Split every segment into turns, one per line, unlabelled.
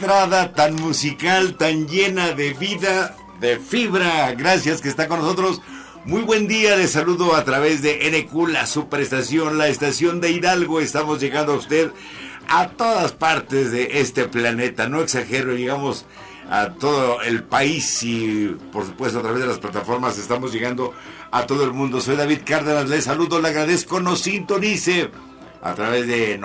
tan musical, tan llena de vida, de fibra. Gracias que está con nosotros. Muy buen día, les saludo a través de NQ, la superestación, la estación de Hidalgo. Estamos llegando a usted a todas partes de este planeta. No exagero, llegamos a todo el país y por supuesto a través de las plataformas estamos llegando a todo el mundo. Soy David Cárdenas, les saludo, le agradezco, nos sintonice a través de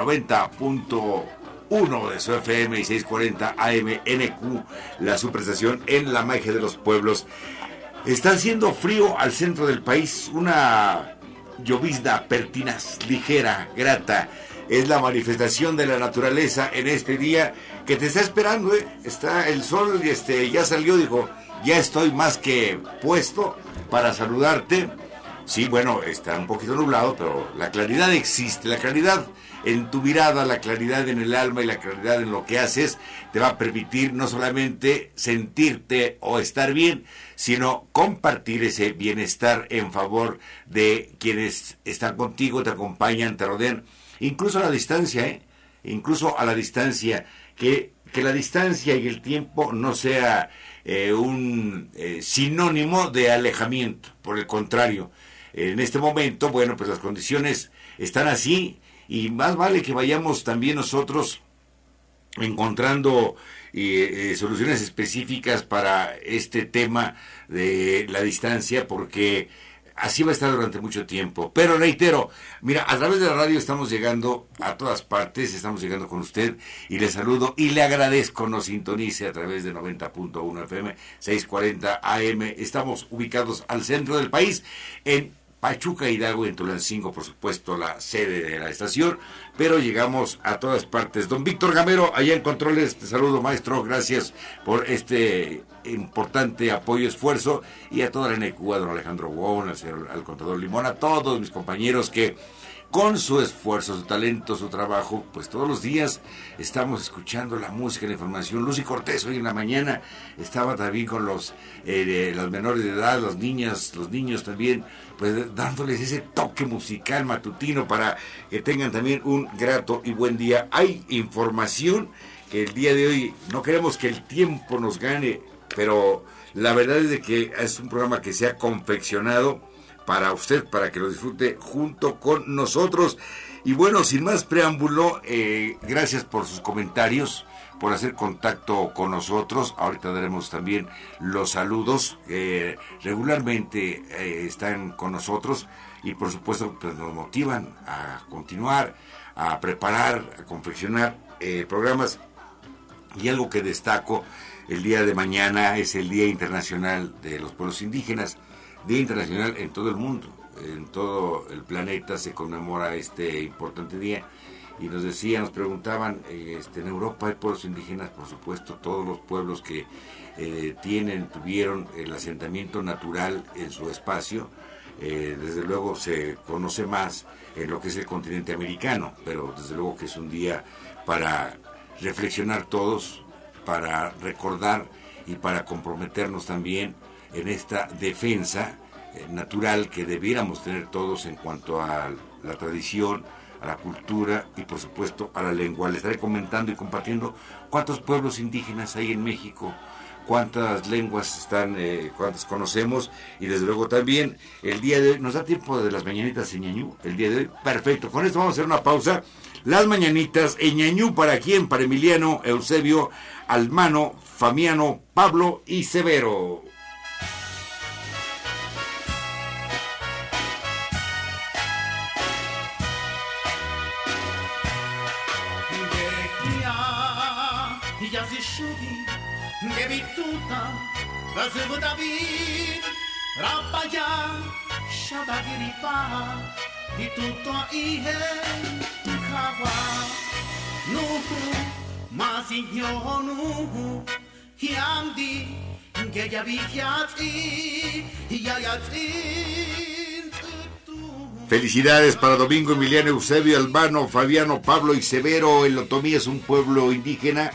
90.1 de su FM y 640 AM NQ, la superestación en la magia de los pueblos. Está haciendo frío al centro del país, una llovizna pertinaz, ligera, grata. Es la manifestación de la naturaleza en este día que te está esperando, ¿eh? Está el sol, este, ya salió, dijo, ya estoy más que puesto para saludarte. Sí, bueno, está un poquito nublado, pero la claridad existe, la claridad en tu mirada, la claridad en el alma y la claridad en lo que haces te va a permitir no solamente sentirte o estar bien, sino compartir ese bienestar en favor de quienes están contigo, te acompañan, te rodean, incluso a la distancia, ¿eh? incluso a la distancia, que, que la distancia y el tiempo no sea eh, un eh, sinónimo de alejamiento, por el contrario, en este momento, bueno, pues las condiciones están así y más vale que vayamos también nosotros encontrando eh, eh, soluciones específicas para este tema de la distancia porque así va a estar durante mucho tiempo. Pero reitero, mira, a través de la radio estamos llegando a todas partes, estamos llegando con usted y le saludo y le agradezco nos sintonice a través de 90.1 FM, 640 AM. Estamos ubicados al centro del país en Pachuca Hidalgo y en Tulancingo, por supuesto, la sede de la estación, pero llegamos a todas partes. Don Víctor Gamero, allá en Controles, te saludo, maestro, gracias por este importante apoyo, esfuerzo, y a toda la NQ, a don Alejandro Wong, al, al contador Limón, a todos mis compañeros que con su esfuerzo, su talento, su trabajo, pues todos los días estamos escuchando la música, la información. Lucy Cortés hoy en la mañana estaba también con los, eh, de- los menores de edad, los niñas, los niños también, pues dándoles ese toque musical matutino para que tengan también un grato y buen día. Hay información que el día de hoy no queremos que el tiempo nos gane, pero la verdad es de que es un programa que se ha confeccionado para usted, para que lo disfrute junto con nosotros. Y bueno, sin más preámbulo, eh, gracias por sus comentarios, por hacer contacto con nosotros. Ahorita daremos también los saludos que regularmente eh, están con nosotros y por supuesto pues, nos motivan a continuar, a preparar, a confeccionar eh, programas y algo que destaco el día de mañana es el Día Internacional de los Pueblos Indígenas, Día Internacional en todo el mundo, en todo el planeta se conmemora este importante día. Y nos decían, nos preguntaban, este, en Europa hay pueblos indígenas, por supuesto, todos los pueblos que eh, tienen, tuvieron el asentamiento natural en su espacio, eh, desde luego se conoce más en lo que es el continente americano, pero desde luego que es un día para reflexionar todos, para recordar y para comprometernos también en esta defensa eh, natural que debiéramos tener todos en cuanto a la tradición, a la cultura y por supuesto a la lengua. Les estaré comentando y compartiendo cuántos pueblos indígenas hay en México, cuántas lenguas están, eh, cuántas conocemos y desde luego también el día de hoy, ¿nos da tiempo de las mañanitas en Ñañú? El día de hoy, perfecto, con esto vamos a hacer una pausa. Las mañanitas en Ñañú, ¿para quién? Para Emiliano, Eusebio, Almano, Famiano, Pablo y Severo. Felicidades para Domingo Emiliano Eusebio Albano, Fabiano Pablo y Severo. El Otomí es un pueblo indígena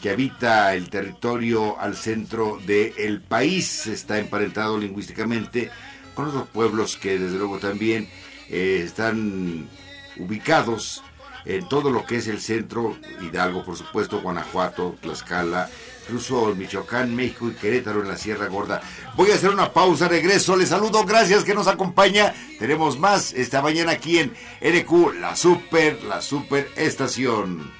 que habita el territorio al centro del país. Está emparentado lingüísticamente con otros pueblos que desde luego también eh, están ubicados en todo lo que es el centro, Hidalgo por supuesto, Guanajuato, Tlaxcala, incluso Michoacán, México y Querétaro en la Sierra Gorda. Voy a hacer una pausa, regreso, les saludo, gracias que nos acompaña. Tenemos más esta mañana aquí en NQ, la super, la super estación.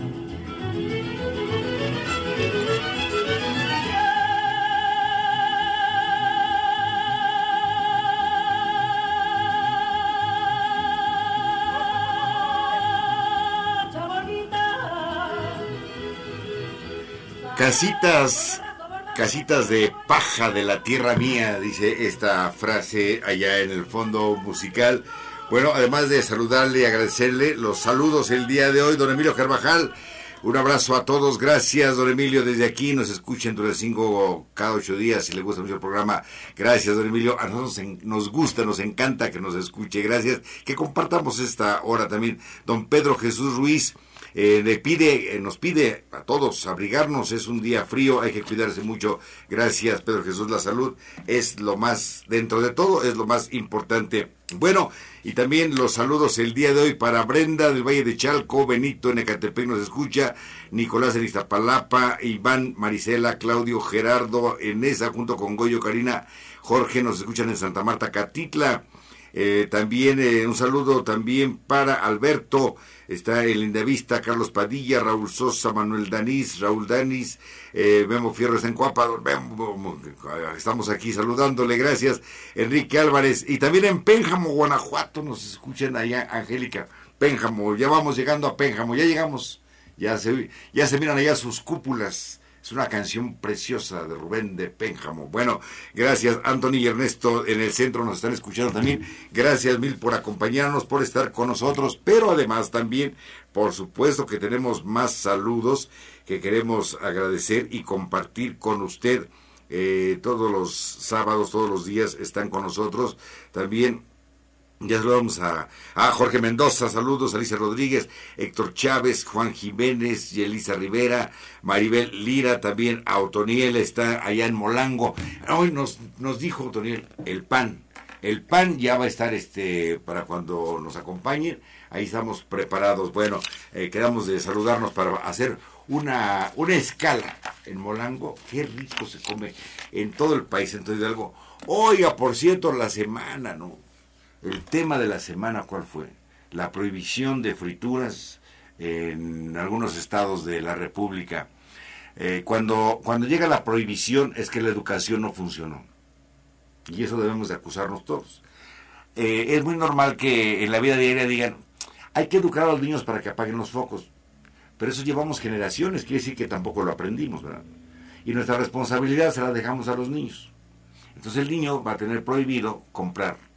Casitas Casitas de paja de la tierra mía,
dice esta frase allá en el fondo musical. Bueno, además de saludarle y agradecerle los saludos el día de hoy, don Emilio Carvajal. Un abrazo a todos, gracias don Emilio desde aquí, nos escuchen durante cinco cada ocho días, si le gusta mucho el programa, gracias don Emilio, a nosotros nos gusta, nos encanta que nos escuche, gracias, que compartamos esta hora también. Don Pedro Jesús Ruiz, eh, pide, eh, nos pide a todos abrigarnos, es un día frío, hay que cuidarse mucho. Gracias, Pedro Jesús, la salud es lo más, dentro de todo, es lo más importante. Bueno, y también los saludos el día de hoy para Brenda del Valle de Chalco, Benito en Ecatepec nos escucha, Nicolás en Iztapalapa, Iván, Marisela, Claudio, Gerardo, Enesa, junto con Goyo, Karina, Jorge, nos escuchan en Santa Marta, Catitla. Eh, también un saludo también para Alberto, está el Lindavista, Carlos Padilla, Raúl Sosa, Manuel Danís, Raúl Danis, eh, Memo Fierro está en Cuapa, estamos aquí saludándole, gracias, Enrique Álvarez, y también en Pénjamo, Guanajuato, nos escuchan allá, Angélica, Pénjamo, ya vamos llegando a Pénjamo, ya llegamos, ya se, ya se miran allá sus cúpulas, es una canción preciosa de Rubén de Pénjamo. Bueno, gracias Anthony y Ernesto en el centro nos están escuchando también. Gracias mil por acompañarnos, por estar con nosotros, pero además también, por supuesto que tenemos más saludos que queremos agradecer y compartir con usted. Eh, todos los sábados, todos los días están con nosotros. También ya saludamos a, a, Jorge Mendoza, saludos, Alicia Rodríguez, Héctor Chávez, Juan Jiménez, y Elisa Rivera, Maribel Lira, también a Otoniel está allá en Molango. Hoy nos, nos dijo Otoniel, el pan, el pan ya va a estar este para cuando nos acompañen, ahí estamos preparados. Bueno, eh, quedamos de saludarnos para hacer una, una escala en Molango, qué rico se come en todo el país, entonces algo. Oiga, por cierto, la semana, ¿no? El tema de la semana, ¿cuál fue? La prohibición de frituras en algunos estados de la República. Eh, cuando, cuando llega la prohibición es que la educación no funcionó. Y eso debemos de acusarnos todos. Eh, es muy normal que en la vida diaria digan, hay que educar a los niños para que apaguen los focos. Pero eso llevamos generaciones, quiere decir que tampoco lo aprendimos, ¿verdad? Y nuestra responsabilidad se la dejamos a los niños. Entonces el niño va a tener prohibido comprar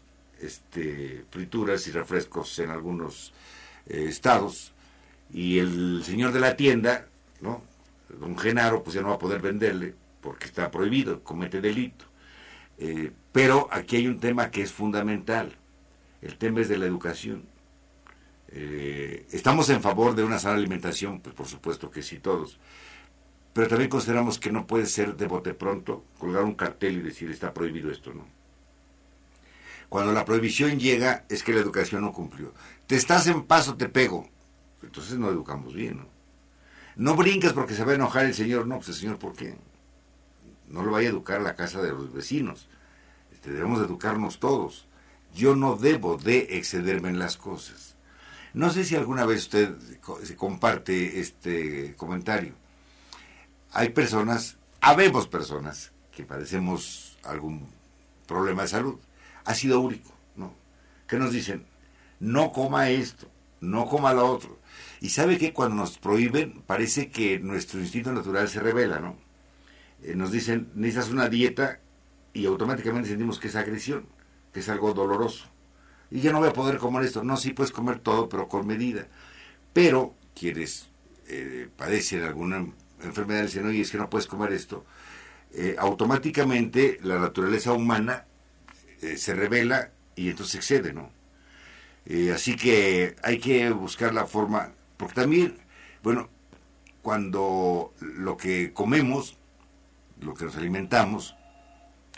este, frituras y refrescos en algunos eh, estados y el señor de la tienda, ¿no? Don Genaro, pues ya no va a poder venderle porque está prohibido, comete delito. Eh, pero aquí hay un tema que es fundamental. El tema es de la educación. Eh, ¿Estamos en favor de una sana alimentación? Pues por supuesto que sí, todos. Pero también consideramos que no puede ser de bote pronto colgar un cartel y decir está prohibido esto, ¿no? Cuando la prohibición llega es que la educación no cumplió. Te estás en paso, te pego. Entonces no educamos bien, ¿no? No brincas porque se va a enojar el señor. No, pues el señor, ¿por qué? No lo vaya a educar la casa de los vecinos. Este, debemos educarnos todos. Yo no debo de excederme en las cosas. No sé si alguna vez usted comparte este comentario. Hay personas, habemos personas que padecemos algún problema de salud, ácido úrico, ¿no? Que nos dicen, no coma esto, no coma lo otro. Y sabe que cuando nos prohíben, parece que nuestro instinto natural se revela, ¿no? Eh, nos dicen, necesitas una dieta y automáticamente sentimos que es agresión, que es algo doloroso. Y ya no voy a poder comer esto. No, sí puedes comer todo, pero con medida. Pero quienes eh, padecen alguna enfermedad dicen, oye, es que no puedes comer esto. Eh, automáticamente la naturaleza humana eh, se revela y entonces excede, ¿no? así que hay que buscar la forma, porque también, bueno, cuando lo que comemos, lo que nos alimentamos,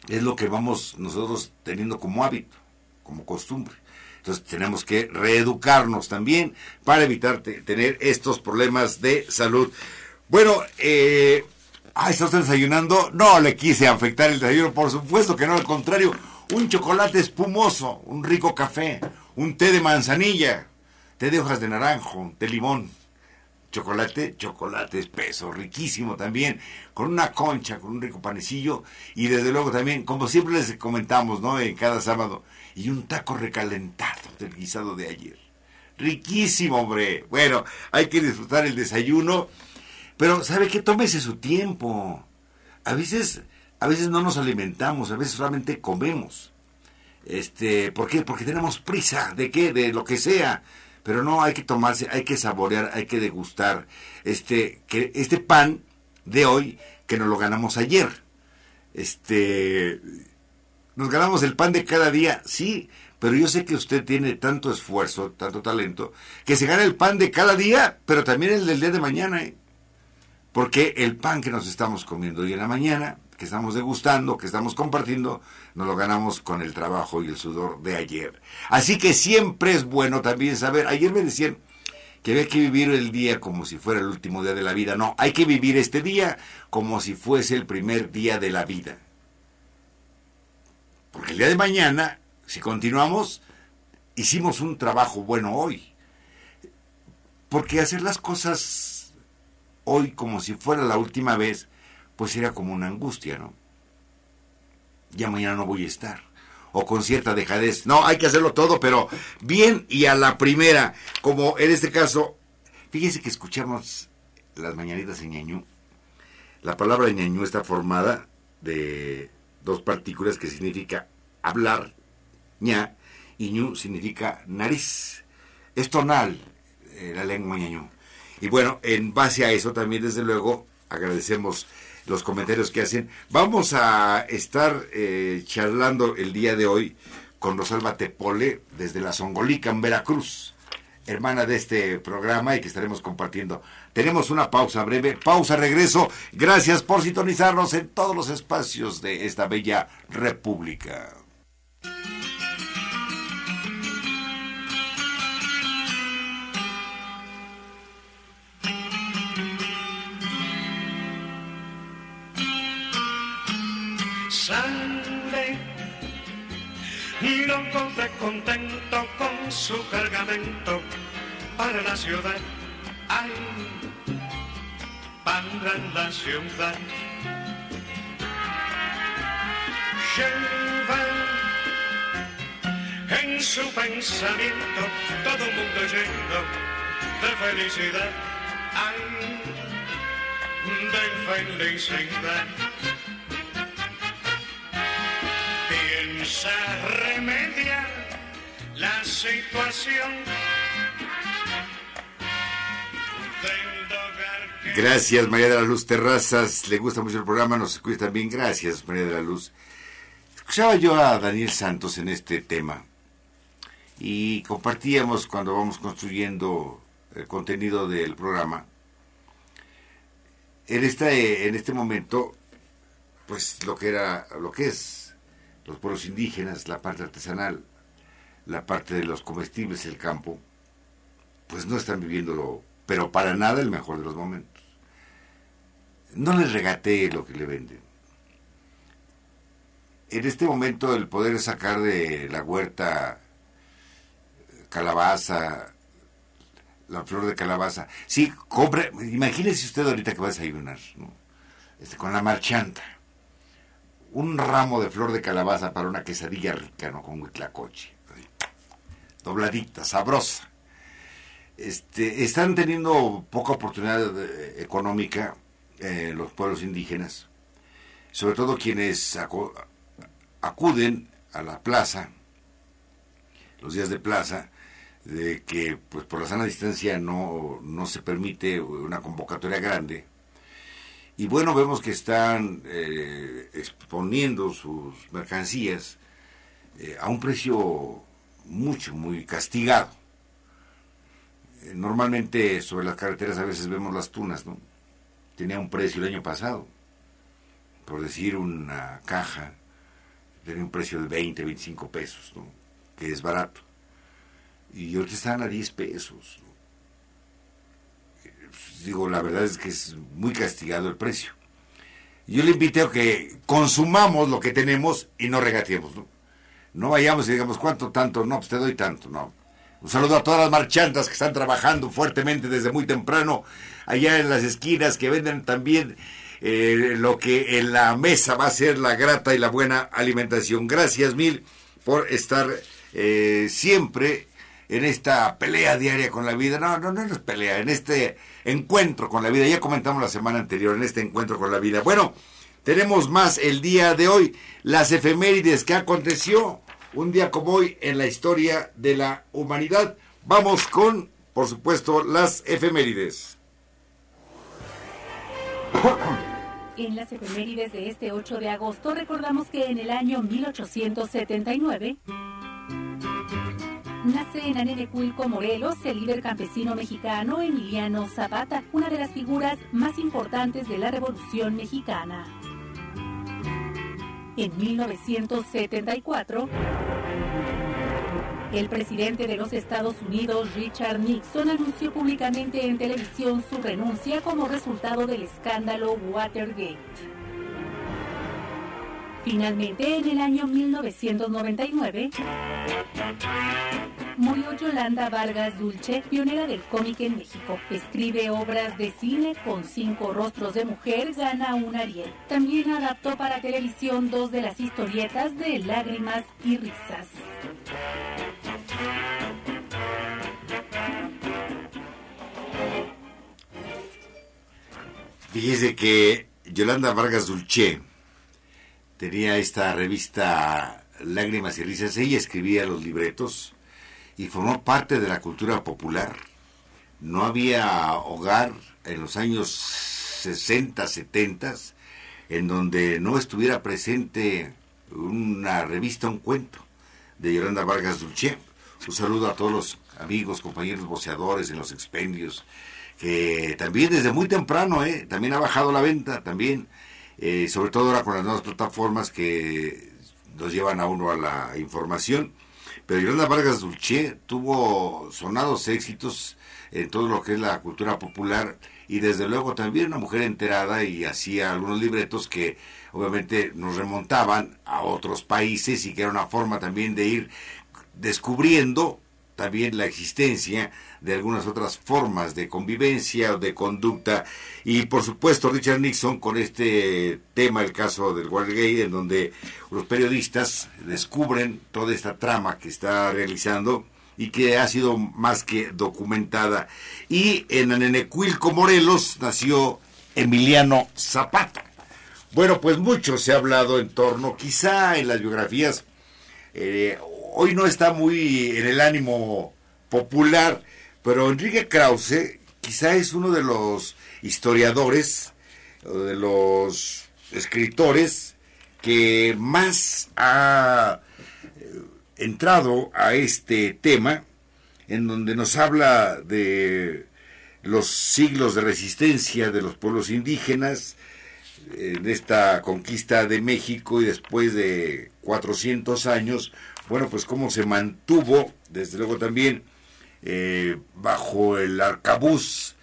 es lo que vamos nosotros teniendo como hábito, como costumbre. Entonces tenemos que reeducarnos también para evitar tener estos problemas de salud. Bueno, eh, ah, ¿está usted desayunando? No le quise afectar el desayuno, por supuesto que no, al contrario, un chocolate espumoso, un rico café, un té de manzanilla, té de hojas de naranjo, de limón chocolate, chocolate espeso, riquísimo también, con una concha, con un rico panecillo y desde luego también, como siempre les comentamos, ¿no? En cada sábado, y un taco recalentado del guisado de ayer. Riquísimo, hombre. Bueno, hay que disfrutar el desayuno, pero ¿sabe qué? Tómese su tiempo. A veces, a veces no nos alimentamos, a veces solamente comemos. Este, ¿por qué? Porque tenemos prisa, ¿de qué? De lo que sea pero no hay que tomarse, hay que saborear, hay que degustar este, que este pan de hoy que nos lo ganamos ayer. Este, nos ganamos el pan de cada día, sí, pero yo sé que usted tiene tanto esfuerzo, tanto talento, que se gana el pan de cada día, pero también el del día de mañana, ¿eh? porque el pan que nos estamos comiendo hoy en la mañana que estamos degustando, que estamos compartiendo, nos lo ganamos con el trabajo y el sudor de ayer. Así que siempre es bueno también saber, ayer me decían que había que vivir el día como si fuera el último día de la vida. No, hay que vivir este día como si fuese el primer día de la vida. Porque el día de mañana, si continuamos, hicimos un trabajo bueno hoy. Porque hacer las cosas hoy como si fuera la última vez, pues era como una angustia, ¿no? Ya mañana no voy a estar. O con cierta dejadez. No, hay que hacerlo todo, pero bien y a la primera. Como en este caso, fíjese que escuchamos las mañanitas en ñañú. La palabra ñañú está formada de dos partículas que significa hablar, ña, y ñu significa nariz. Es tonal eh, la lengua ñañú. Y bueno, en base a eso también, desde luego, agradecemos los comentarios que hacen. Vamos a estar eh, charlando el día de hoy con Rosalba Tepole desde la Zongolica en Veracruz, hermana de este programa y que estaremos compartiendo. Tenemos una pausa breve, pausa, regreso. Gracias por sintonizarnos en todos los espacios de esta bella república.
Y lo encontré contento con su cargamento para la ciudad. Ay, para la ciudad. Lleva en su pensamiento todo un mundo lleno de felicidad. Ay, de felicidad. Remediar la situación
Gracias, María de la Luz Terrazas. Le gusta mucho el programa, nos escucha también. Gracias, María de la Luz. Escuchaba yo a Daniel Santos en este tema y compartíamos cuando vamos construyendo el contenido del programa. En este, en este momento, pues lo que era, lo que es los pueblos indígenas, la parte artesanal, la parte de los comestibles, el campo, pues no están viviéndolo, pero para nada el mejor de los momentos. No les regatee lo que le venden. En este momento el poder sacar de la huerta calabaza, la flor de calabaza. Sí, compre, imagínese usted ahorita que va a desayunar, ¿no? Este, con la marchanta. Un ramo de flor de calabaza para una quesadilla rica, ¿no? Con huitlacoche. Dobladita, sabrosa. Este, están teniendo poca oportunidad eh, económica eh, los pueblos indígenas, sobre todo quienes acuden a la plaza, los días de plaza, de que pues por la sana distancia no, no se permite una convocatoria grande. Y bueno, vemos que están eh, exponiendo sus mercancías eh, a un precio mucho, muy castigado. Eh, normalmente sobre las carreteras a veces vemos las tunas, ¿no? Tenía un precio el año pasado, por decir una caja, tenía un precio de 20, 25 pesos, ¿no? Que es barato y ahorita están a 10 pesos. Digo, la verdad es que es muy castigado el precio. Yo le invito a que consumamos lo que tenemos y no regateemos, ¿no? No vayamos y digamos, ¿cuánto tanto? No, pues te doy tanto, no. Un saludo a todas las marchantas que están trabajando fuertemente desde muy temprano allá en las esquinas, que venden también eh, lo que en la mesa va a ser la grata y la buena alimentación. Gracias mil por estar eh, siempre en esta pelea diaria con la vida. No, no, no es pelea, en este encuentro con la vida. Ya comentamos la semana anterior, en este encuentro con la vida. Bueno, tenemos más el día de hoy, las efemérides que aconteció un día como hoy en la historia de la humanidad. Vamos con, por supuesto, las efemérides.
En las efemérides de este 8 de agosto recordamos que en el año 1879 Nace en Anenecuilco, Morelos, el líder campesino mexicano Emiliano Zapata, una de las figuras más importantes de la Revolución Mexicana. En 1974, el presidente de los Estados Unidos, Richard Nixon, anunció públicamente en televisión su renuncia como resultado del escándalo Watergate. Finalmente, en el año 1999, murió Yolanda Vargas Dulce, pionera del cómic en México. Escribe obras de cine con cinco rostros de mujer, gana un Ariel. También adaptó para televisión dos de las historietas de Lágrimas y Risas.
Fíjese que Yolanda Vargas Dulce tenía esta revista Lágrimas y Risas. Ella escribía los libretos y formó parte de la cultura popular. No había hogar en los años 60, 70 en donde no estuviera presente una revista, un cuento de Yolanda Vargas Dulce. Un saludo a todos los amigos, compañeros voceadores en los expendios, que también desde muy temprano, ¿eh? también ha bajado la venta, también eh, sobre todo ahora con las nuevas plataformas que nos llevan a uno a la información. Pero Yolanda Vargas Dulce tuvo sonados éxitos en todo lo que es la cultura popular y desde luego también una mujer enterada y hacía algunos libretos que obviamente nos remontaban a otros países y que era una forma también de ir descubriendo también la existencia de algunas otras formas de convivencia o de conducta. Y por supuesto Richard Nixon con este tema, el caso del Watergate, en donde los periodistas descubren toda esta trama que está realizando y que ha sido más que documentada. Y en Anenecuilco, Morelos, nació Emiliano Zapata. Bueno, pues mucho se ha hablado en torno, quizá en las biografías, eh, hoy no está muy en el ánimo popular, pero Enrique Krause quizá es uno de los historiadores, de los escritores que más ha eh, entrado a este tema en donde nos habla de los siglos de resistencia de los pueblos indígenas, en esta conquista de México y después de 400 años, bueno, pues cómo se mantuvo, desde luego también, eh, bajo el arcabuz,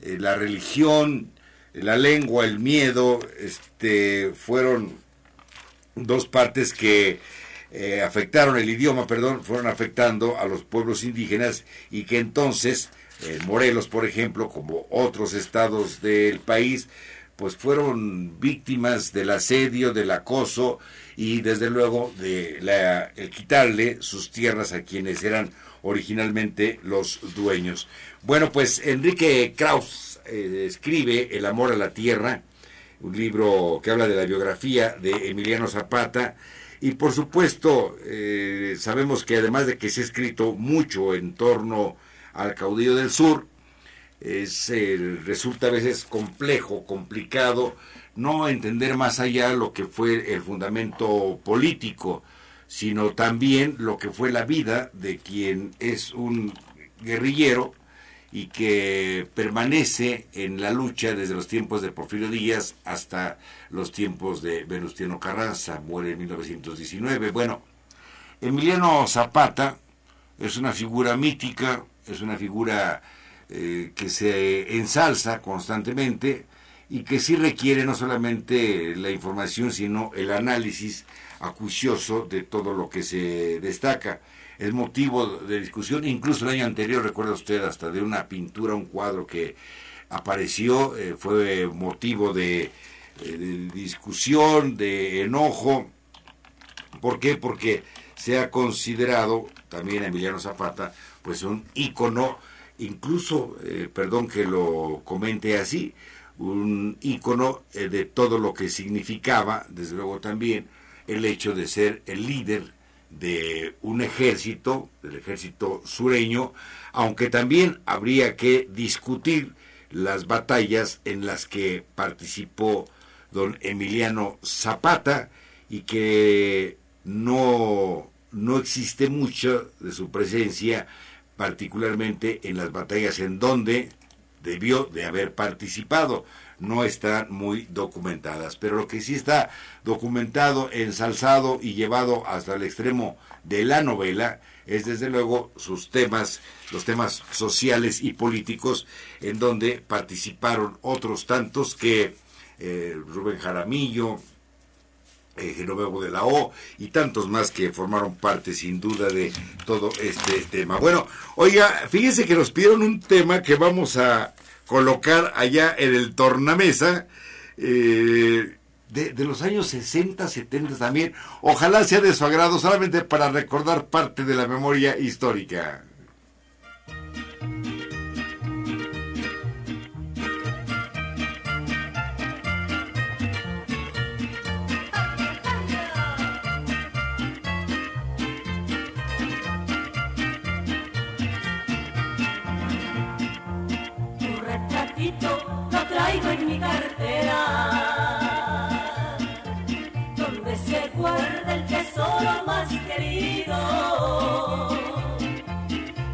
eh, la religión, la lengua, el miedo, este, fueron dos partes que eh, afectaron el idioma, perdón, fueron afectando a los pueblos indígenas y que entonces Morelos, por ejemplo, como otros estados del país, pues fueron víctimas del asedio, del acoso y desde luego de la, el quitarle sus tierras a quienes eran originalmente los dueños. Bueno, pues Enrique Kraus eh, escribe El amor a la tierra, un libro que habla de la biografía de Emiliano Zapata, y por supuesto eh, sabemos que además de que se ha escrito mucho en torno al caudillo del sur, es, resulta a veces complejo, complicado, no entender más allá lo que fue el fundamento político, sino también lo que fue la vida de quien es un guerrillero y que permanece en la lucha desde los tiempos de Porfirio Díaz hasta los tiempos de Venustiano Carranza, muere en 1919. Bueno, Emiliano Zapata es una figura mítica, es una figura eh, que se ensalza constantemente y que sí requiere no solamente la información, sino el análisis acucioso de todo lo que se destaca. Es motivo de discusión, incluso el año anterior, recuerda usted, hasta de una pintura, un cuadro que apareció, eh, fue motivo de, eh, de discusión, de enojo. ¿Por qué? Porque se ha considerado también a Emiliano Zapata pues un ícono, incluso, eh, perdón que lo comente así, un ícono eh, de todo lo que significaba, desde luego también, el hecho de ser el líder de un ejército, del ejército sureño, aunque también habría que discutir las batallas en las que participó don Emiliano Zapata y que no, no existe mucho de su presencia, particularmente en las batallas en donde debió de haber participado. No están muy documentadas, pero lo que sí está documentado, ensalzado y llevado hasta el extremo de la novela es desde luego sus temas, los temas sociales y políticos, en donde participaron otros tantos que eh, Rubén Jaramillo, eh, Genovevo de la O y tantos más que formaron parte sin duda de todo este tema. Bueno, oiga, fíjense que nos pidieron un tema que vamos a colocar allá en el tornamesa. Eh, de, de, los años 60, 70 también. Ojalá sea de su agrado solamente para recordar parte de la memoria histórica.
Donde se guarda el tesoro más querido.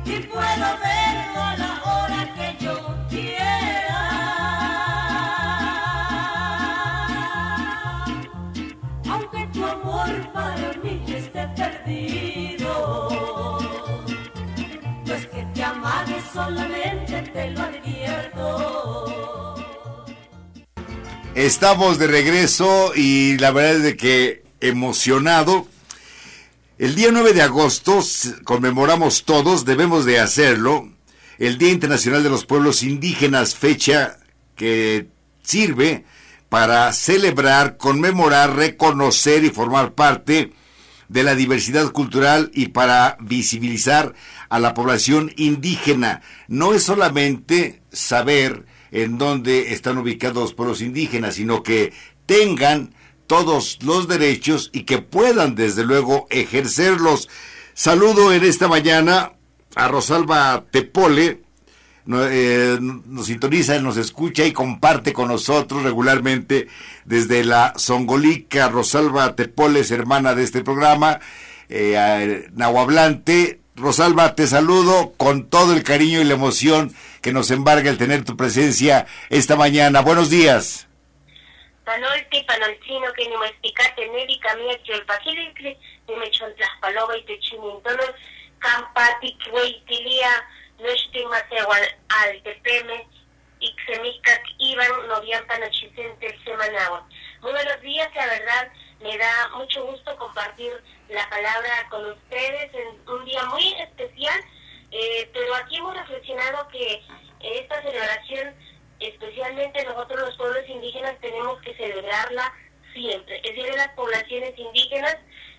Y puedo verlo a la hora que yo quiera. Aunque tu amor para mí esté perdido. No es que te amane solamente, te lo advierto.
Estamos de regreso y la verdad es de que emocionado. El día 9 de agosto conmemoramos todos, debemos de hacerlo, el Día Internacional de los Pueblos Indígenas, fecha que sirve para celebrar, conmemorar, reconocer y formar parte de la diversidad cultural y para visibilizar a la población indígena. No es solamente saber en dónde están ubicados los pueblos indígenas, sino que tengan todos los derechos y que puedan desde luego ejercerlos. Saludo en esta mañana a Rosalba Tepole, eh, nos sintoniza, nos escucha y comparte con nosotros regularmente desde la Songolica. Rosalba Tepole es hermana de este programa. eh, nahuablante. Rosalba, te saludo con todo el cariño y la emoción que nos embarga el tener tu presencia esta mañana. Buenos días.
Muy buenos días, la verdad, me da mucho gusto compartir la palabra con ustedes en un día muy especial, eh, pero aquí hemos reflexionado que esta celebración, especialmente nosotros los pueblos indígenas, tenemos que celebrarla siempre. Es decir, las poblaciones indígenas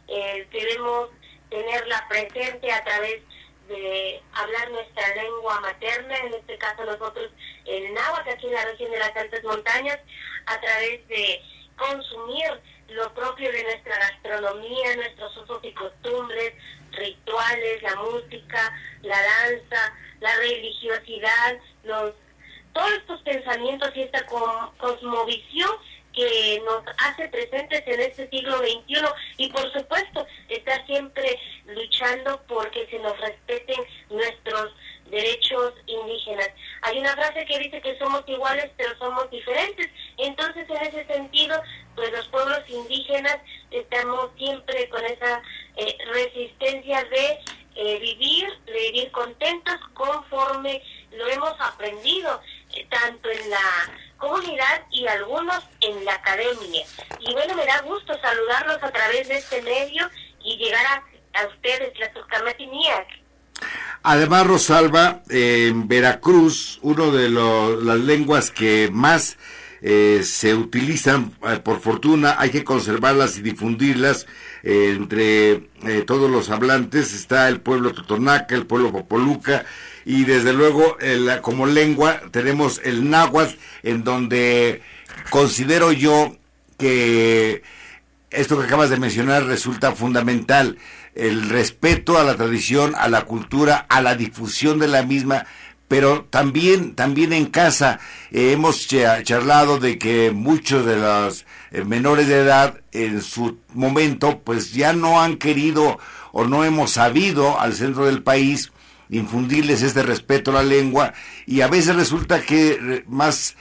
eh, debemos tenerla presente a través de hablar nuestra lengua materna, en este caso nosotros el náhuatl aquí en la región de las altas montañas, a través de consumir lo propio de nuestra gastronomía, nuestros usos y costumbres, rituales, la música, la danza, la religiosidad, los todos estos pensamientos y esta cosmovisión que nos hace presentes en este siglo XXI y por supuesto está siempre luchando porque se nos respeten nuestros derechos indígenas. Hay una frase que dice que somos iguales pero somos diferentes. Entonces en ese sentido, pues los pueblos indígenas estamos siempre con esa eh, resistencia de eh, vivir, de vivir contentos conforme lo hemos aprendido, eh, tanto en la comunidad y algunos en la academia. Y bueno, me da gusto saludarlos a través de este medio y llegar a, a ustedes, la Suscamatiniac.
Además, Rosalba, en Veracruz, uno de las lenguas que más eh, se utilizan, eh, por fortuna, hay que conservarlas y difundirlas eh, entre todos los hablantes. Está el pueblo Totonaca, el pueblo Popoluca, y desde luego como lengua tenemos el náhuatl, en donde considero yo que esto que acabas de mencionar resulta fundamental el respeto a la tradición, a la cultura, a la difusión de la misma, pero también, también en casa eh, hemos charlado de que muchos de los eh, menores de edad en su momento pues ya no han querido o no hemos sabido al centro del país infundirles este respeto a la lengua y a veces resulta que eh, más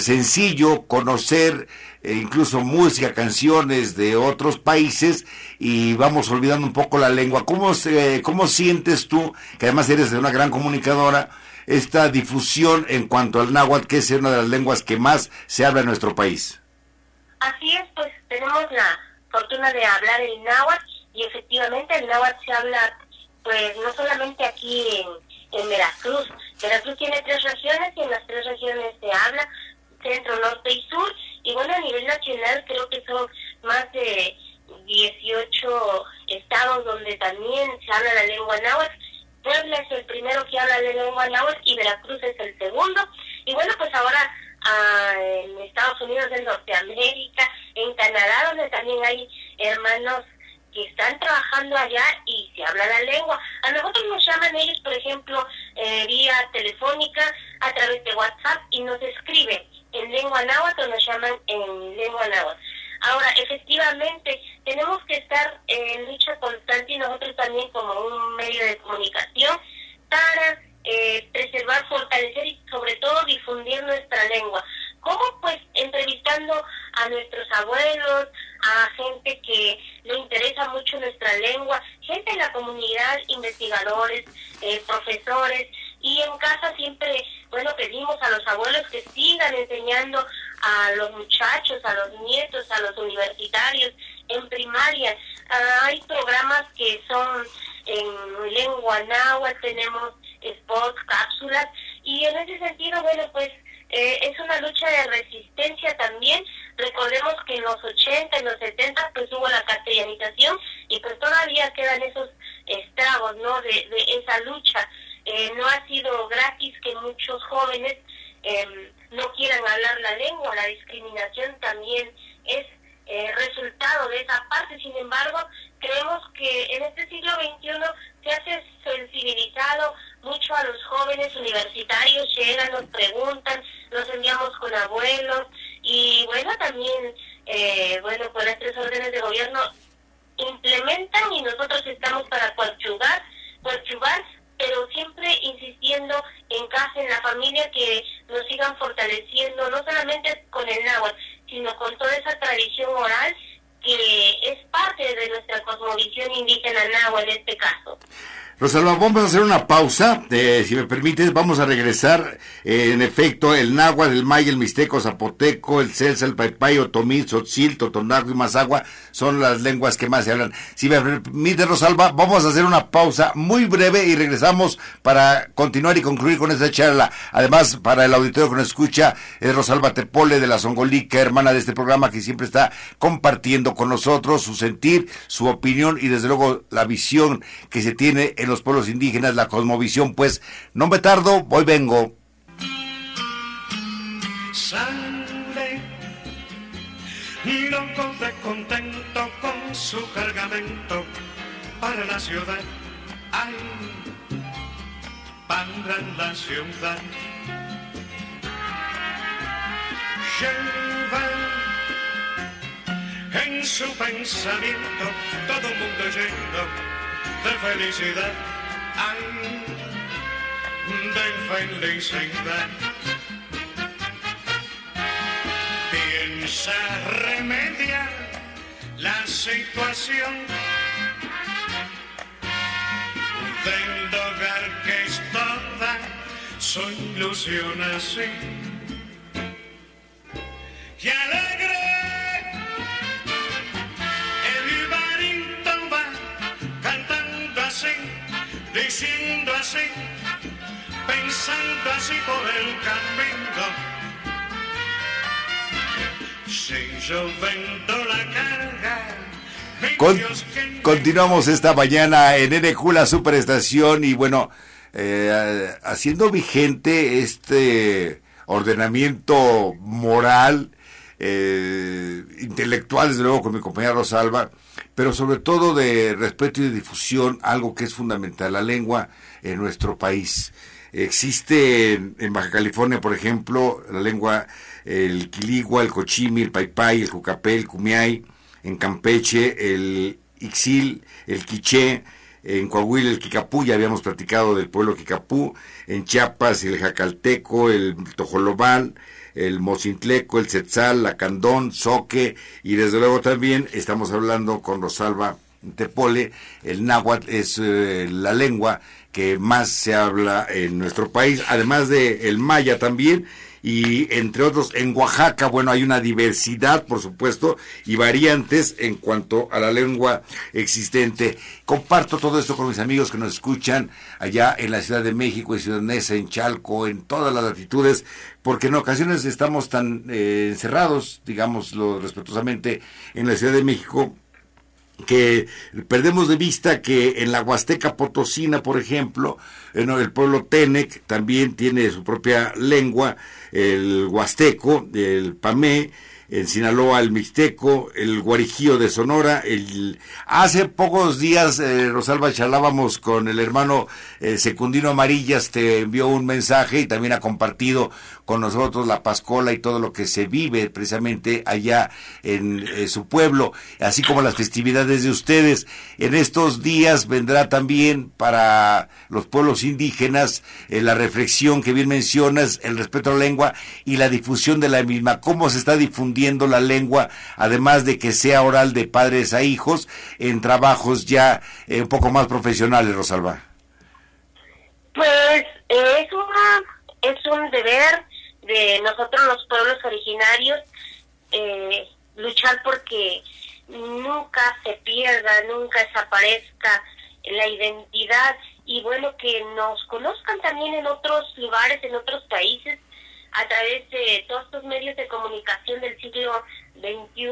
sencillo conocer e incluso música, canciones de otros países y vamos olvidando un poco la lengua. ¿Cómo, se, ¿Cómo sientes tú, que además eres una gran comunicadora, esta difusión en cuanto al náhuatl, que es una de las lenguas que más se habla en nuestro país?
Así es, pues tenemos la fortuna de hablar el náhuatl y efectivamente el náhuatl se habla pues no solamente aquí en, en Veracruz. Veracruz tiene tres regiones y en las tres regiones se habla centro, norte y sur y bueno, a nivel nacional creo que son más de 18 estados donde también se habla la lengua náhuatl. Puebla es el primero que habla la lengua náhuatl y Veracruz es el segundo. Y bueno, pues ahora ah, en Estados Unidos, en Norteamérica, en Canadá, donde también hay hermanos que están trabajando allá y se habla la lengua. A nosotros nos llaman ellos, por ejemplo, eh, vía telefónica, a través de WhatsApp y nos escriben en lengua náhuatl nos llaman en lengua náhuatl. Ahora, efectivamente, tenemos que estar en lucha constante y nosotros también como un medio de comunicación para eh, preservar, fortalecer y sobre todo difundir nuestra lengua. ¿Cómo? Pues entrevistando a nuestros abuelos, a gente que le interesa mucho nuestra lengua, gente en la comunidad, investigadores, eh, profesores, y en casa siempre, bueno, pedimos a los abuelos que sigan enseñando a los muchachos, a los nietos, a los universitarios en primaria. Ah, hay programas que son en lengua náhuatl, tenemos spots, cápsulas, y en ese sentido, bueno, pues eh, es una lucha de resistencia también. Recordemos que en los 80, en los 70, pues hubo la castellanización y pues todavía quedan esos estragos, ¿no? De, de esa lucha. Eh, no ha sido gratis que muchos jóvenes em, no quieran hablar la lengua, la discriminación también es eh, resultado de esa parte. Sin embargo, creemos que en este siglo XXI se ha sensibilizado mucho a los jóvenes universitarios, llegan, nos preguntan, nos enviamos con abuelos y bueno, también, eh, bueno, con las tres órdenes de gobierno implementan y nosotros estamos para coadyuvar, coadyuvar, pero siempre insistiendo en casa, en la familia, que nos sigan fortaleciendo, no solamente con el náhuatl, sino con toda esa tradición oral que es parte de nuestra cosmovisión indígena náhuatl en este caso.
Rosalba, vamos a hacer una pausa, eh, si me permites, vamos a regresar, en efecto, el náhuatl, el maya, el mixteco, zapoteco, el celsa, el paipay, otomí, tzotzil, totonaco y mazagua son las lenguas que más se hablan. Si me permite, Rosalba, vamos a hacer una pausa muy breve y regresamos para continuar y concluir con esta charla. Además, para el auditorio que nos escucha, es Rosalba Tepole de la Zongolica, hermana de este programa, que siempre está compartiendo con nosotros su sentir, su opinión y desde luego la visión que se tiene en los pueblos indígenas, la cosmovisión, pues no me tardo, voy vengo.
Sale, loco de contento con su cargamento para la ciudad. Ay, para la ciudad. Lleva en su pensamiento todo un mundo lleno de felicidad, ay, de felicidad. Piensa remediar la situación del hogar que es toda su ilusión así. Y alegre diciendo así, pensando así por el camino.
Con, continuamos esta mañana en NQ, la superestación, y bueno, eh, haciendo vigente este ordenamiento moral, eh, intelectual, desde luego, con mi compañera Rosalba, pero sobre todo de respeto y de difusión, algo que es fundamental, la lengua en nuestro país. Existe en, Baja California, por ejemplo, la lengua, el quiligua, el cochimi, el paipay, el cucapé, el cumiay, en Campeche, el ixil, el quiché, en Coahuila el Kikapú, ya habíamos platicado del pueblo Kikapú, en Chiapas el Jacalteco, el Tojolobal, el Mocintleco, el Setzal, la Candón, Soque, y desde luego también estamos hablando con Rosalba Tepole, el náhuatl es eh, la lengua que más se habla en nuestro país, además de el maya también, y entre otros en Oaxaca, bueno, hay una diversidad, por supuesto, y variantes en cuanto a la lengua existente. Comparto todo esto con mis amigos que nos escuchan allá en la Ciudad de México, en Ciudad Neza, en Chalco, en todas las latitudes, porque en ocasiones estamos tan eh, encerrados, digámoslo respetuosamente, en la Ciudad de México que perdemos de vista que en la Huasteca Potosina, por ejemplo, el pueblo Tenec también tiene su propia lengua, el huasteco, el pamé, en Sinaloa el Mixteco, el Guarijío de Sonora. El... Hace pocos días, eh, Rosalba, charlábamos con el hermano eh, Secundino Amarillas, te envió un mensaje y también ha compartido con nosotros la Pascola y todo lo que se vive precisamente allá en eh, su pueblo, así como las festividades de ustedes. En estos días vendrá también para los pueblos indígenas la reflexión que bien mencionas, el respeto a la lengua y la difusión de la misma. ¿Cómo se está difundiendo? la lengua, además de que sea oral de padres a hijos, en trabajos ya eh, un poco más profesionales, Rosalba?
Pues es, una, es un deber de nosotros los pueblos originarios eh, luchar porque nunca se pierda, nunca desaparezca la identidad y bueno que nos conozcan también en otros lugares, en otros países, a través de todos estos medios de comunicación del siglo XXI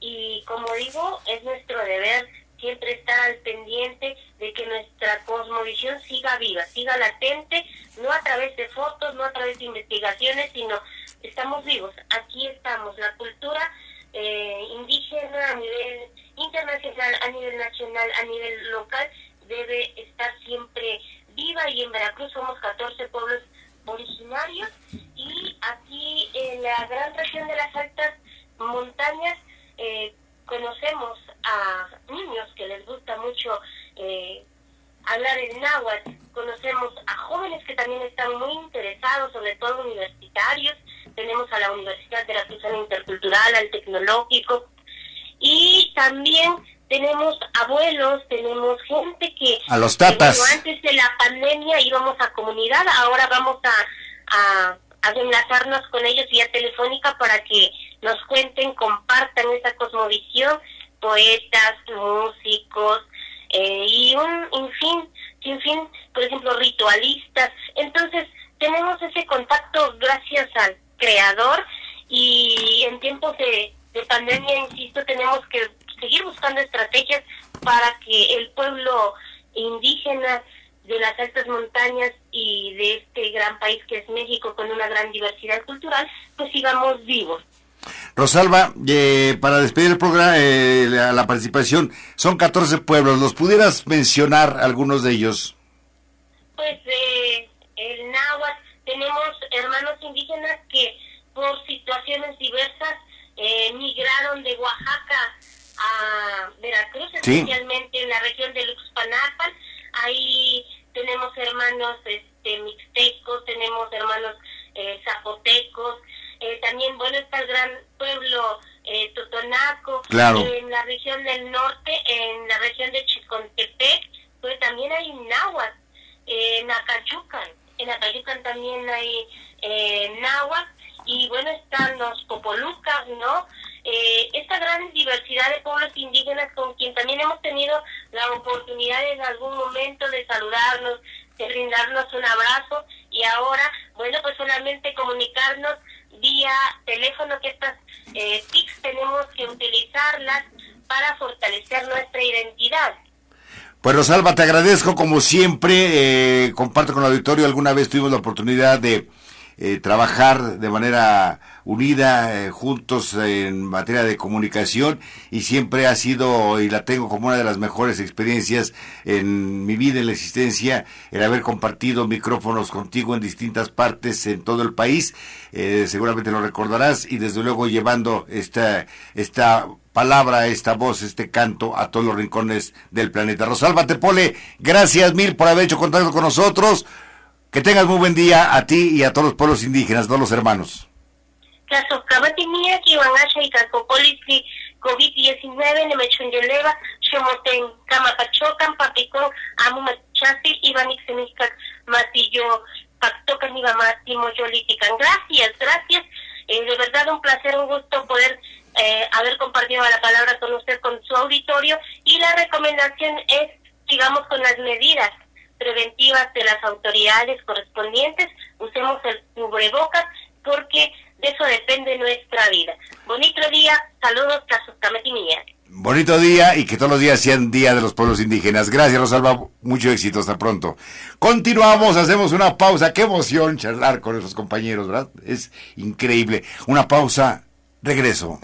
y como digo, es nuestro deber siempre estar al pendiente de que nuestra cosmovisión siga viva, siga latente, no a través de fotos, no a través de investigaciones, sino estamos vivos, aquí estamos, la cultura eh, indígena a nivel internacional, a nivel nacional, a nivel local, debe estar siempre viva y en Veracruz somos 14 pueblos originarios y aquí en la gran región de las altas montañas eh, conocemos a niños que les gusta mucho eh, hablar en náhuatl, conocemos a jóvenes que también están muy interesados, sobre todo universitarios, tenemos a la Universidad de la Fusión Intercultural, al Tecnológico, y también tenemos abuelos, tenemos gente que... Antes de la pandemia íbamos a comunidad, ahora vamos a, a, a enlazarnos con ellos vía telefónica para que nos cuenten, compartan esa cosmovisión, poetas, músicos, eh, y un en fin, sin fin, por ejemplo, ritualistas. Entonces, tenemos ese contacto gracias al creador y en tiempos de, de pandemia, insisto, tenemos que seguir buscando estrategias para que el pueblo indígena de las altas montañas y de este gran país que es México con una gran diversidad cultural, pues sigamos vivos.
Rosalba, eh, para despedir el programa, eh, la, la participación, son 14 pueblos. ¿Los pudieras mencionar algunos de ellos?
Pues eh, el náhuatl, tenemos hermanos indígenas que por situaciones diversas eh, migraron de Oaxaca a Veracruz,
Sí.
especialmente en la región de Luxpanapan. Ahí tenemos hermanos este, mixtecos, tenemos hermanos eh, zapotecos. Eh, también, bueno, está el gran pueblo eh, Totonaco.
Claro.
En la región del norte, en la región de Chicontepec, pues también hay náhuatl. Eh, en Acayucan, en Acayucan también hay eh, náhuatl. Y bueno, están los popolucas, ¿no? Eh, esta gran diversidad de pueblos indígenas con quien también hemos tenido la oportunidad en algún momento de saludarnos, de brindarnos un abrazo y ahora, bueno, pues solamente comunicarnos vía teléfono que estas eh, TICs tenemos que utilizarlas para fortalecer nuestra identidad.
Pues Rosalba, te agradezco como siempre. eh, comparto con el auditorio, alguna vez tuvimos la oportunidad de eh, trabajar de manera unida, eh, juntos en materia de comunicación y siempre ha sido y la tengo como una de las mejores experiencias en mi vida, en la existencia, el haber compartido micrófonos contigo en distintas partes en todo el país. Eh, seguramente lo recordarás y desde luego llevando esta, esta palabra, esta voz, este canto a todos los rincones del planeta. Rosalba Tepole, gracias mil por haber hecho contacto con nosotros. Que tengas muy buen día a ti y a todos los pueblos indígenas, todos los hermanos.
Tlazohcamatiniah kiuanaxa ika copolitli COVID-19 nemechonyeleva xomoten kamapachokan papikon amo machasi iban ixenihkak matillo pactocan iba matimoyolitican. Gracias, gracias. Eh, de verdad un placer, un gusto poder eh, haber compartido la palabra con usted, con su auditorio y la recomendación es sigamos con las medidas preventivas de las autoridades correspondientes, usemos el cubrebocas porque de eso depende nuestra vida. Bonito día, saludos, Tlazohcamatiniah.
Bonito día y que todos los días sean día de los pueblos indígenas. Gracias, Rosalba. Mucho éxito. Hasta pronto. Continuamos, hacemos una pausa. Qué emoción charlar con nuestros compañeros, ¿verdad? Es increíble. Una pausa. Regreso.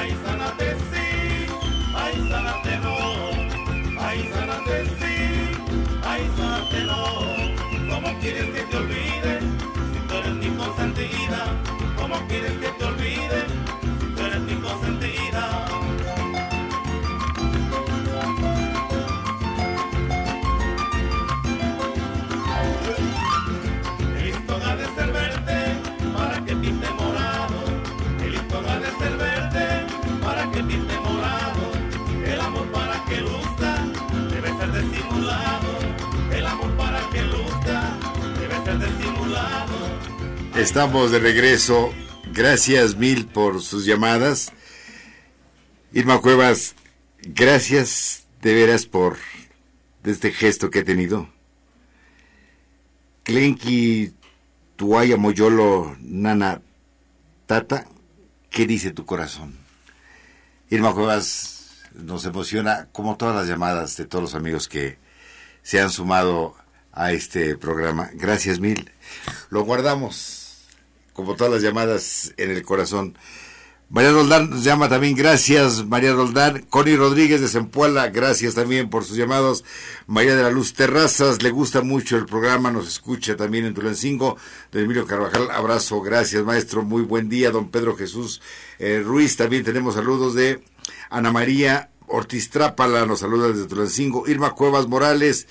Ay, sánate sí, ay, sánate no. Ay, sánate sí, ay, sánate no. ¿Cómo quieres que te olvide si tú eres mi consentida? ¿Cómo quieres que te
Estamos de regreso. Gracias mil por sus llamadas. Irma Cuevas, gracias de veras por este gesto que he tenido. Klenki Tuaya Nana Tata, ¿qué dice tu corazón? Irma Cuevas nos emociona como todas las llamadas de todos los amigos que se han sumado a este programa. Gracias mil. Lo guardamos, como todas las llamadas, en el corazón. María Roldán nos llama también, gracias María Roldán. Connie Rodríguez de Zempuala, gracias también por sus llamados. María de la Luz Terrazas, le gusta mucho el programa, nos escucha también en Tulancingo. Don Emilio Carvajal, abrazo, gracias maestro, muy buen día. Don Pedro Jesús eh, Ruiz, también tenemos saludos de Ana María Ortiz Trápala, nos saluda desde Tulancingo. Irma Cuevas Morales,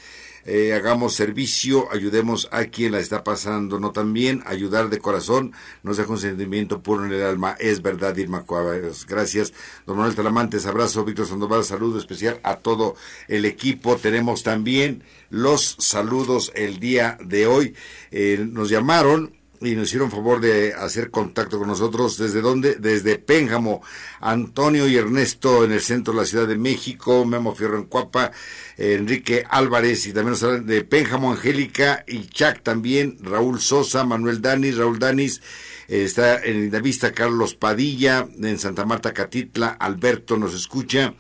eh, hagamos servicio, ayudemos a quien la está pasando, no también ayudar de corazón, nos deja un sentimiento puro en el alma, es verdad, Irma Cuevas, gracias, don Manuel Talamantes, abrazo, Víctor Sandoval, saludo especial a todo el equipo, tenemos también los saludos el día de hoy, eh, nos llamaron, y nos hicieron favor de hacer contacto con nosotros. ¿Desde dónde? Desde Pénjamo. Antonio y Ernesto en el centro de la Ciudad de México. Memo Fierro en Cuapa. Enrique Álvarez y también nos hablan de Pénjamo, Angélica y Chac también. Raúl Sosa, Manuel Danis, Raúl Danis. eh, está en la vista Carlos Padilla. En Santa Marta, Catitla. Alberto nos escucha.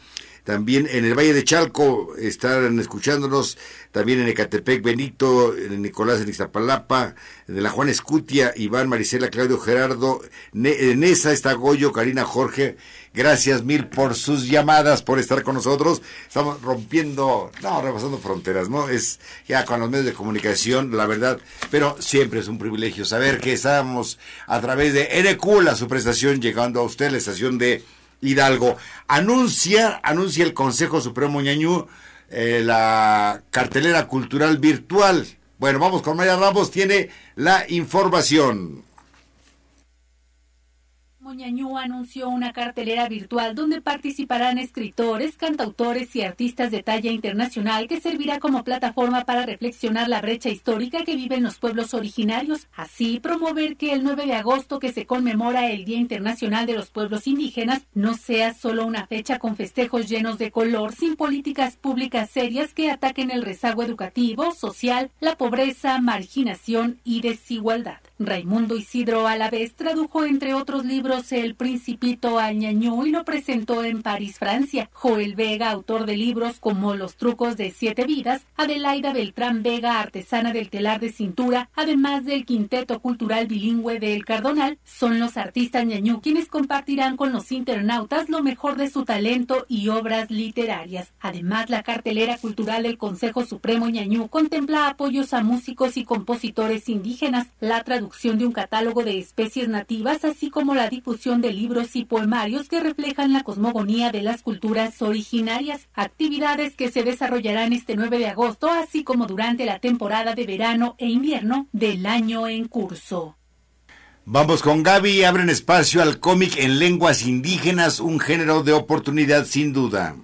También en el Valle de Chalco están escuchándonos, también en Ecatepec, Benito, en Nicolás en Iztapalapa, de la Juan Escutia, Iván, Marisela, Claudio, Gerardo, en esa está Goyo, Karina, Jorge. Gracias mil por sus llamadas, por estar con nosotros. Estamos rompiendo, no, rebasando fronteras, ¿no? Es ya con los medios de comunicación, la verdad, pero siempre es un privilegio saber que estamos a través de NQ, la su prestación, llegando a usted, la estación de Hidalgo. Anuncia, anuncia el Consejo Supremo Ñañú eh, la cartelera cultural virtual. Bueno, vamos con Maya Ramos, tiene la información.
Moñañú anunció una cartelera virtual donde participarán escritores, cantautores y artistas de talla internacional que servirá como plataforma para reflexionar la brecha histórica que viven los pueblos originarios, así promover que el 9 de agosto que se conmemora el Día Internacional de los Pueblos Indígenas no sea solo una fecha con festejos llenos de color sin políticas públicas serias que ataquen el rezago educativo, social, la pobreza, marginación y desigualdad. Raimundo Isidro Alavés tradujo entre otros libros El Principito a Ñañú y lo presentó en París, Francia. Joel Vega, autor de libros como Los trucos de siete vidas, Adelaida Beltrán Vega, artesana del telar de cintura, además del quinteto cultural bilingüe de El Cardonal, son los artistas Ñañú quienes compartirán con los internautas lo mejor de su talento y obras literarias. Además, la cartelera cultural del Consejo Supremo Ñañú contempla apoyos a músicos y compositores indígenas, la traducción de un catálogo de especies nativas, así como la difusión de libros y poemarios que reflejan la cosmogonía de las culturas originarias, actividades que se desarrollarán este 9 de agosto, así como durante la temporada de verano e invierno del año en curso.
Vamos con Gaby, abren espacio al cómic en lenguas indígenas, un género de oportunidad sin duda.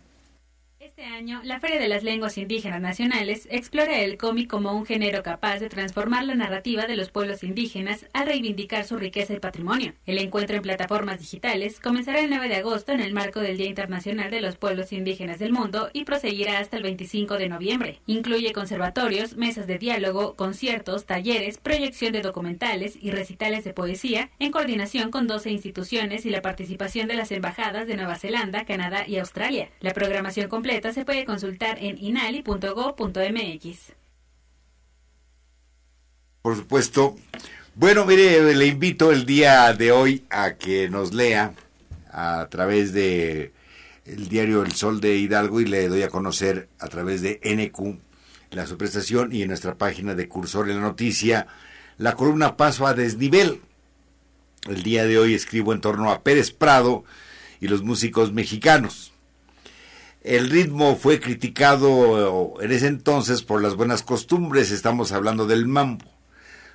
Este año, la Feria de las Lenguas Indígenas Nacionales explora el cómic como un género capaz de transformar la narrativa de los pueblos indígenas al reivindicar su riqueza y patrimonio. El encuentro en plataformas digitales comenzará el 9 de agosto en el marco del Día Internacional de los Pueblos Indígenas del Mundo y proseguirá hasta el 25 de noviembre. Incluye conservatorios, mesas de diálogo, conciertos, talleres, proyección de documentales y recitales de poesía en coordinación con 12 instituciones y la participación de las embajadas de Nueva Zelanda, Canadá y Australia. La programación completa se puede consultar en inali.go.mx.
Por supuesto. Bueno, mire, le invito el día de hoy a que nos lea a través de el diario El Sol de Hidalgo y le doy a conocer a través de NQ la su prestación y en nuestra página de Cursor en la Noticia la columna Paso a Desnivel. El día de hoy escribo en torno a Pérez Prado y los músicos mexicanos. El ritmo fue criticado en ese entonces por las buenas costumbres, estamos hablando del mambo.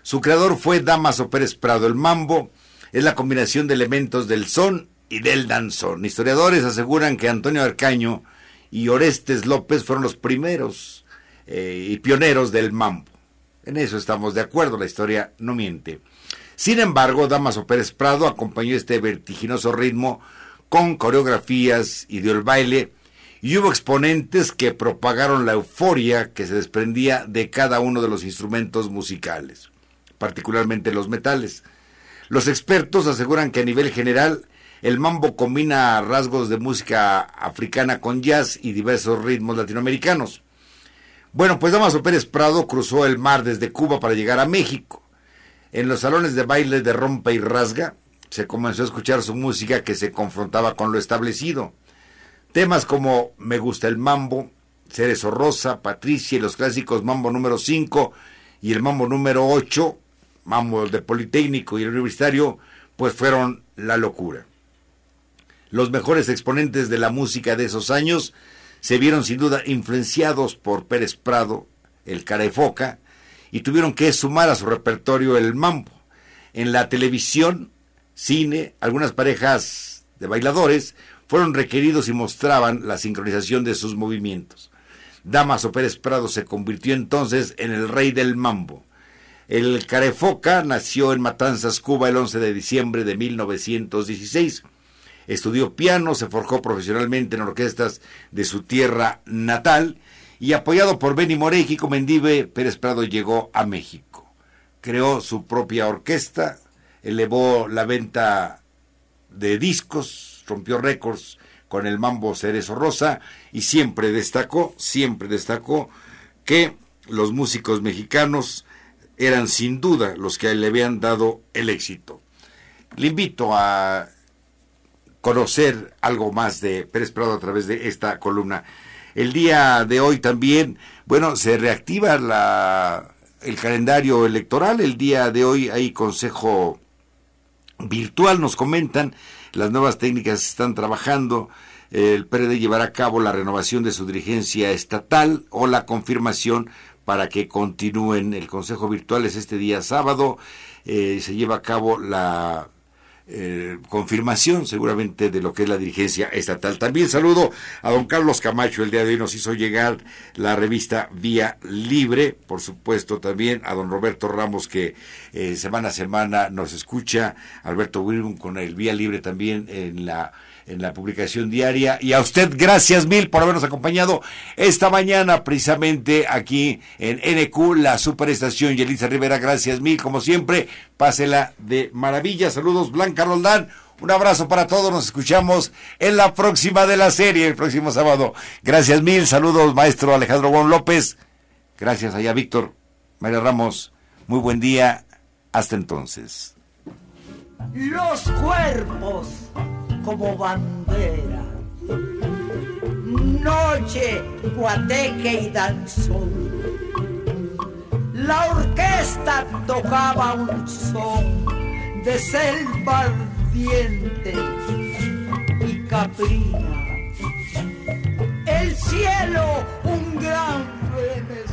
Su creador fue Damaso Pérez Prado. El mambo es la combinación de elementos del son y del danzón. Historiadores aseguran que Antonio Arcaño y Orestes López fueron los primeros eh, y pioneros del mambo. En eso estamos de acuerdo, la historia no miente. Sin embargo, Damaso Pérez Prado acompañó este vertiginoso ritmo con coreografías y dio el baile y hubo exponentes que propagaron la euforia que se desprendía de cada uno de los instrumentos musicales, particularmente los metales. Los expertos aseguran que a nivel general el mambo combina rasgos de música africana con jazz y diversos ritmos latinoamericanos. Bueno, pues Damaso Pérez Prado cruzó el mar desde Cuba para llegar a México. En los salones de baile de rompa y rasga se comenzó a escuchar su música que se confrontaba con lo establecido. Temas como Me gusta el mambo, Cerezo Rosa, Patricia y los clásicos Mambo número 5 y el Mambo número 8, Mambo de Politécnico y el Universitario, pues fueron la locura. Los mejores exponentes de la música de esos años se vieron sin duda influenciados por Pérez Prado, el Carefoca, y tuvieron que sumar a su repertorio el mambo. En la televisión, cine, algunas parejas de bailadores fueron requeridos y mostraban la sincronización de sus movimientos. Damaso Pérez Prado se convirtió entonces en el rey del mambo. El Carefoca nació en Matanzas, Cuba, el 11 de diciembre de 1916. Estudió piano, se forjó profesionalmente en orquestas de su tierra natal y apoyado por Benny Morey y Kiko Mendive, Pérez Prado llegó a México. Creó su propia orquesta, elevó la venta de discos, rompió récords con el mambo Cerezo Rosa y siempre destacó, siempre destacó que los músicos mexicanos eran sin duda los que le habían dado el éxito. Le invito a conocer algo más de Pérez Prado a través de esta columna. El día de hoy también, bueno, se reactiva la, el calendario electoral. El día de hoy hay consejo virtual, nos comentan, las nuevas técnicas están trabajando. El PRD llevará a cabo la renovación de su dirigencia estatal o la confirmación para que continúen. El consejo virtual es este día sábado. Eh, se lleva a cabo la eh, confirmación seguramente de lo que es la dirigencia estatal. También saludo a don Carlos Camacho, el día de hoy nos hizo llegar la revista Vía Libre, por supuesto también a don Roberto Ramos que eh, semana a semana nos escucha, Alberto Wilson con el Vía Libre también en la en la publicación diaria. Y a usted, gracias mil por habernos acompañado esta mañana, precisamente aquí en NQ, la superestación. Yelisa Rivera, gracias mil, como siempre. Pásela de maravilla. Saludos, Blanca Roldán. Un abrazo para todos. Nos escuchamos en la próxima de la serie, el próximo sábado. Gracias mil. Saludos, maestro Alejandro Juan López. Gracias allá, Víctor. María Ramos. Muy buen día. Hasta entonces.
Los cuerpos como bandera. Noche, guateque y danzón. La orquesta tocaba un son de selva ardiente y caprina. El cielo un gran frenesí